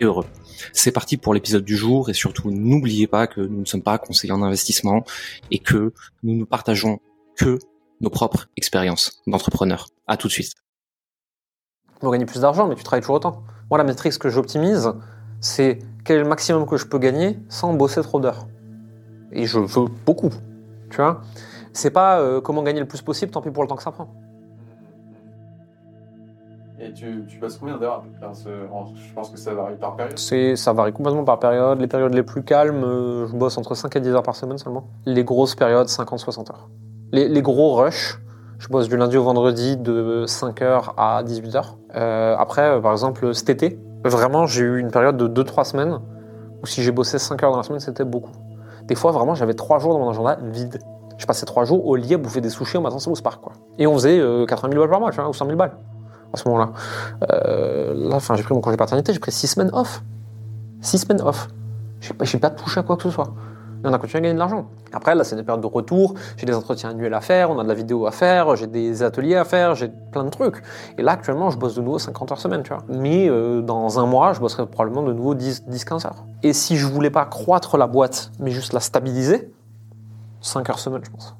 heureux. C'est parti pour l'épisode du jour et surtout n'oubliez pas que nous ne sommes pas conseillers en investissement et que nous ne partageons que nos propres expériences d'entrepreneurs. À tout de suite. Tu gagner plus d'argent, mais tu travailles toujours autant. Moi, la métrique que j'optimise, c'est quel est le maximum que je peux gagner sans bosser trop d'heures. Et je veux beaucoup, tu vois. C'est pas euh, comment gagner le plus possible, tant pis pour le temps que ça prend. Tu, tu passes combien d'heures Je pense que ça varie par période. Ça varie complètement par période. Les périodes les plus calmes, euh, je bosse entre 5 et 10 heures par semaine seulement. Les grosses périodes, 50-60 heures. Les, les, gros rushs, je bosse du lundi au vendredi de 5h à 18h. Euh, après, par exemple, cet été, vraiment, j'ai eu une période de 2-3 semaines où si j'ai bossé 5 heures dans la semaine, c'était beaucoup. Des fois, vraiment, j'avais 3 jours dans mon agenda vide. Je passais 3 jours au lit à bouffer des sushis en matin au Spark. Quoi. Et on faisait 80 000 balles par mois, tu vois, ou 100 000 balles à ce moment-là. Euh, là, enfin, j'ai pris mon congé paternité, j'ai pris six semaines off. Six semaines off. J'ai pas, pas touché à quoi que ce soit. Et on a continué à gagner de l'argent. Après, là, c'est des périodes de retour. J'ai des entretiens annuels à faire, on a de la vidéo à faire, j'ai des ateliers à faire, j'ai plein de trucs. Et là, actuellement, je bosse de nouveau 50 heures semaine, tu vois. Mais euh, dans un mois, je bosserai probablement de nouveau 10-15 heures. Et si je voulais pas croître la boîte, mais juste la stabiliser, 5 heures semaine, je pense.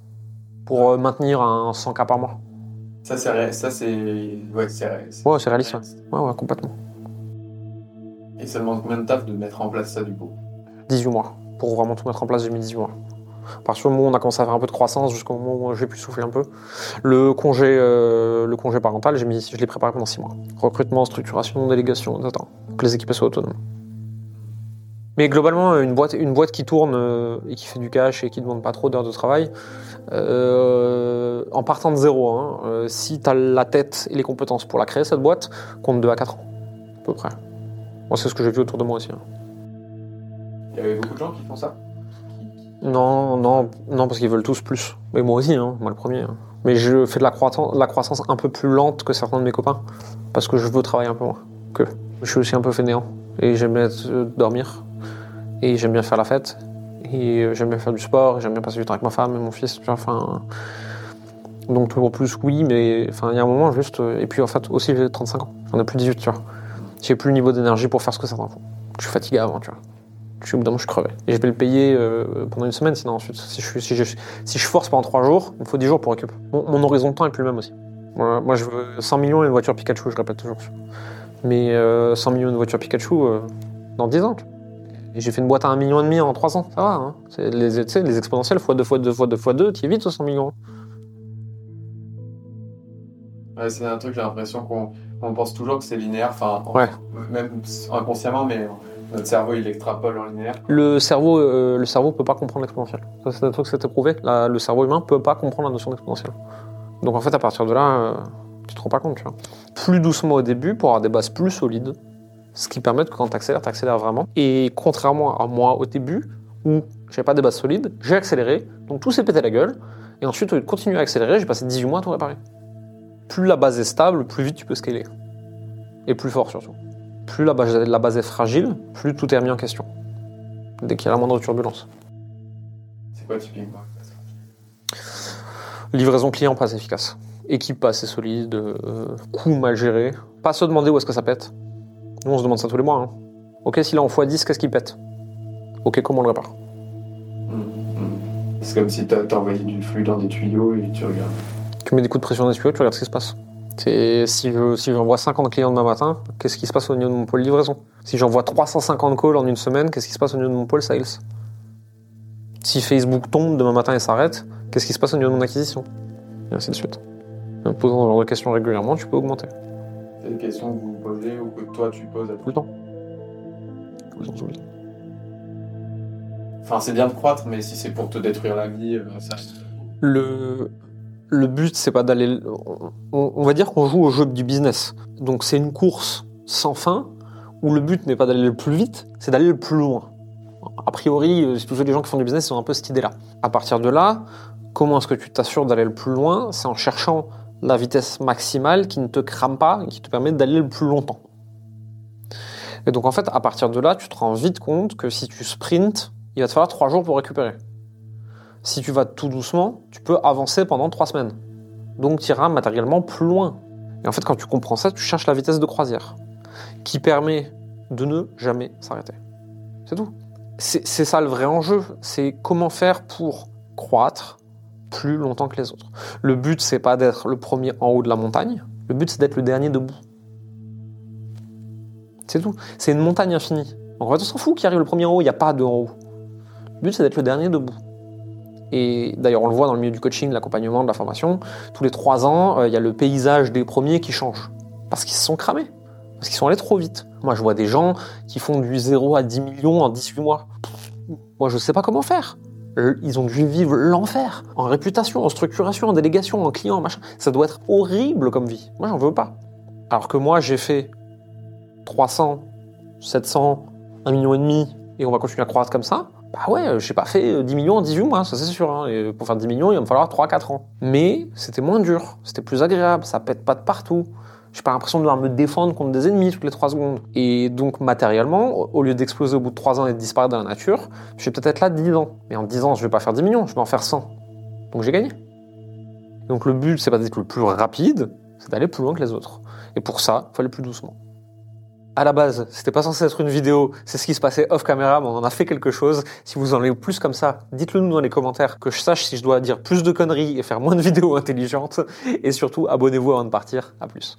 Pour euh, maintenir un 100 k par mois. Ça, c'est ça, c'est ouais, c'est ouais, c'est réaliste. Ouais. ouais, complètement. Et ça demande combien de taf de mettre en place ça du coup? 18 mois. Pour vraiment tout mettre en place, j'ai mis 18 mois. À partir du moment où on a commencé à faire un peu de croissance, jusqu'au moment où j'ai pu souffler un peu, le congé, euh, le congé parental, j'ai mis, je l'ai préparé pendant 6 mois. Recrutement, structuration, délégation, etc. Que les équipes soient autonomes. Mais globalement, une boîte, une boîte qui tourne euh, et qui fait du cash et qui ne demande pas trop d'heures de travail, euh, en partant de zéro, hein, euh, si tu as la tête et les compétences pour la créer, cette boîte, compte 2 à 4 ans, à peu près. Moi, c'est ce que j'ai vu autour de moi aussi. Hein. Il y avait beaucoup de gens qui font ça? Non, non, non, parce qu'ils veulent tous plus. Mais moi aussi, hein, moi le premier. Mais je fais de la croissance, la croissance un peu plus lente que certains de mes copains, parce que je veux travailler un peu moins que. Je suis aussi un peu fainéant, et j'aime bien dormir, et j'aime bien faire la fête, et euh, j'aime bien faire du sport, j'aime bien passer du temps avec ma femme et mon fils. Enfin, donc toujours plus, oui, mais enfin, il y a un moment juste. Euh, et puis en fait, aussi, j'ai 35 ans. J'en ai plus 18, tu vois. J'ai plus le niveau d'énergie pour faire ce que ça font. Je suis fatigué avant, tu vois. Je suis au bout je crevais. Et je vais le payer euh, pendant une semaine, sinon ensuite, si je, force pendant 3 jours, il me faut 10 jours pour récupérer. Mon, horizon de temps est plus le même aussi. Moi, je veux 100 millions et une voiture Pikachu, je répète toujours. Mais 100 millions et une voiture Pikachu dans 10 ans. J'ai fait une boîte à 1,5 million et demi en 3 ans, ça va. Hein les, les exponentielles x2 x2 x2 x2, tu es vite 100 millions. Ouais, c'est un truc, j'ai l'impression qu'on pense toujours que c'est linéaire, enfin, ouais. même inconsciemment, mais notre cerveau il extrapole en linéaire. Le cerveau, euh, le cerveau peut pas comprendre l'exponentiel. Ça, c'est un truc que c'était prouvé. le cerveau humain peut pas comprendre la notion d'exponentielle. Donc en fait, à partir de là, euh, tu te rends pas compte, tu vois. Plus doucement au début pour avoir des bases plus solides ce qui permet que quand tu accélères, tu accélères vraiment. Et contrairement à moi au début, où j'avais pas de base solide, j'ai accéléré, donc tout s'est pété la gueule. Et ensuite, au lieu de continuer à accélérer, j'ai passé 18 mois à tout réparer. Plus la base est stable, plus vite tu peux scaler. Et plus fort surtout. Plus la base, la base est fragile, plus tout est remis en question. Dès qu'il y a la moindre turbulence. C'est quoi typiquement Livraison client pas assez efficace. Équipe pas assez solide, euh, coût mal géré. Pas se demander où est-ce que ça pète. Nous, on se demande ça tous les mois. Hein. Ok, si là on x10, qu'est-ce qui pète? Ok, comment on le répare? C'est comme si tu as envoyé du flux dans des tuyaux et tu regardes. Tu mets des coups de pression dans les tuyaux, tu regardes ce qui se passe. Si je si j'envoie 50 clients demain matin, qu'est-ce qui se passe au niveau de mon pôle livraison? Si j'envoie 350 calls en une semaine, qu'est-ce qui se passe au niveau de mon pôle sales? Si Facebook tombe demain matin et s'arrête, qu'est-ce qui se passe au niveau de mon acquisition? Et ainsi de suite. En posant ce genre de questions régulièrement, tu peux augmenter. C'est des questions que vous posez ou que toi tu poses à tout le temps Tout le temps, tout le temps. Enfin, c'est bien de croître, mais si c'est pour te détruire la vie, euh, ça. Le, le but, c'est pas d'aller. On, va dire qu'on joue au jeu du business. Donc, c'est une course sans fin où le but n'est pas d'aller le plus vite, c'est d'aller le plus loin. A priori, euh, tous les gens qui font du business, ils ont un peu cette idée-là. À partir de là, comment est-ce que tu t'assures d'aller le plus loin? C'est en cherchant la vitesse maximale qui ne te crame pas et qui te permet d'aller le plus longtemps. Et donc en fait, à partir de là, tu te rends vite compte que si tu sprints, il va te falloir trois jours pour récupérer. Si tu vas tout doucement, tu peux avancer pendant trois semaines. Donc tu iras matériellement plus loin. Et en fait, quand tu comprends ça, tu cherches la vitesse de croisière, qui permet de ne jamais s'arrêter. C'est tout. C'est ça le vrai enjeu, c'est comment faire pour croître plus longtemps que les autres. Le but, c'est pas d'être le premier en haut de la montagne, le but, c'est d'être le dernier debout. C'est tout. C'est une montagne infinie. En fait, on s'en fout qui arrive le premier en haut, il n'y a pas de en haut. Le but, c'est d'être le dernier debout. Et d'ailleurs, on le voit dans le milieu du coaching, de l'accompagnement, de la formation. Tous les trois ans, euh, il y a le paysage des premiers qui change. Parce qu'ils se sont cramés. Parce qu'ils sont allés trop vite. Moi, je vois des gens qui font du 0 à 10 millions en 18 mois. Moi, je ne sais pas comment faire. Ils ont dû vivre l'enfer. En réputation, en structuration, en délégation, en client, machin. Ça doit être horrible comme vie. Moi, j'en veux pas. Alors que moi, j'ai fait 300, 700, 1 million et demi, et on va continuer à croître comme ça. Bah ouais, j'ai pas fait 10 millions en 18 mois, ça c'est sûr. Hein. Et pour faire 10 millions, il va me falloir 3-4 ans. Mais c'était moins dur, c'était plus agréable, ça pète pas de partout. J'ai pas l'impression de devoir me défendre contre des ennemis toutes les 3 secondes. Et donc matériellement, au lieu d'exploser au bout de 3 ans et de disparaître dans la nature, je vais peut-être être là 10 ans. Mais en 10 ans, je vais pas faire 10 millions, je vais en faire 100. Donc j'ai gagné. Donc le but, c'est pas d'être le plus rapide, c'est d'aller plus loin que les autres. Et pour ça, il faut aller plus doucement à la base, c'était pas censé être une vidéo, c'est ce qui se passait off caméra, mais on en a fait quelque chose. Si vous en avez plus comme ça, dites-le nous dans les commentaires, que je sache si je dois dire plus de conneries et faire moins de vidéos intelligentes. Et surtout, abonnez-vous avant de partir. À plus.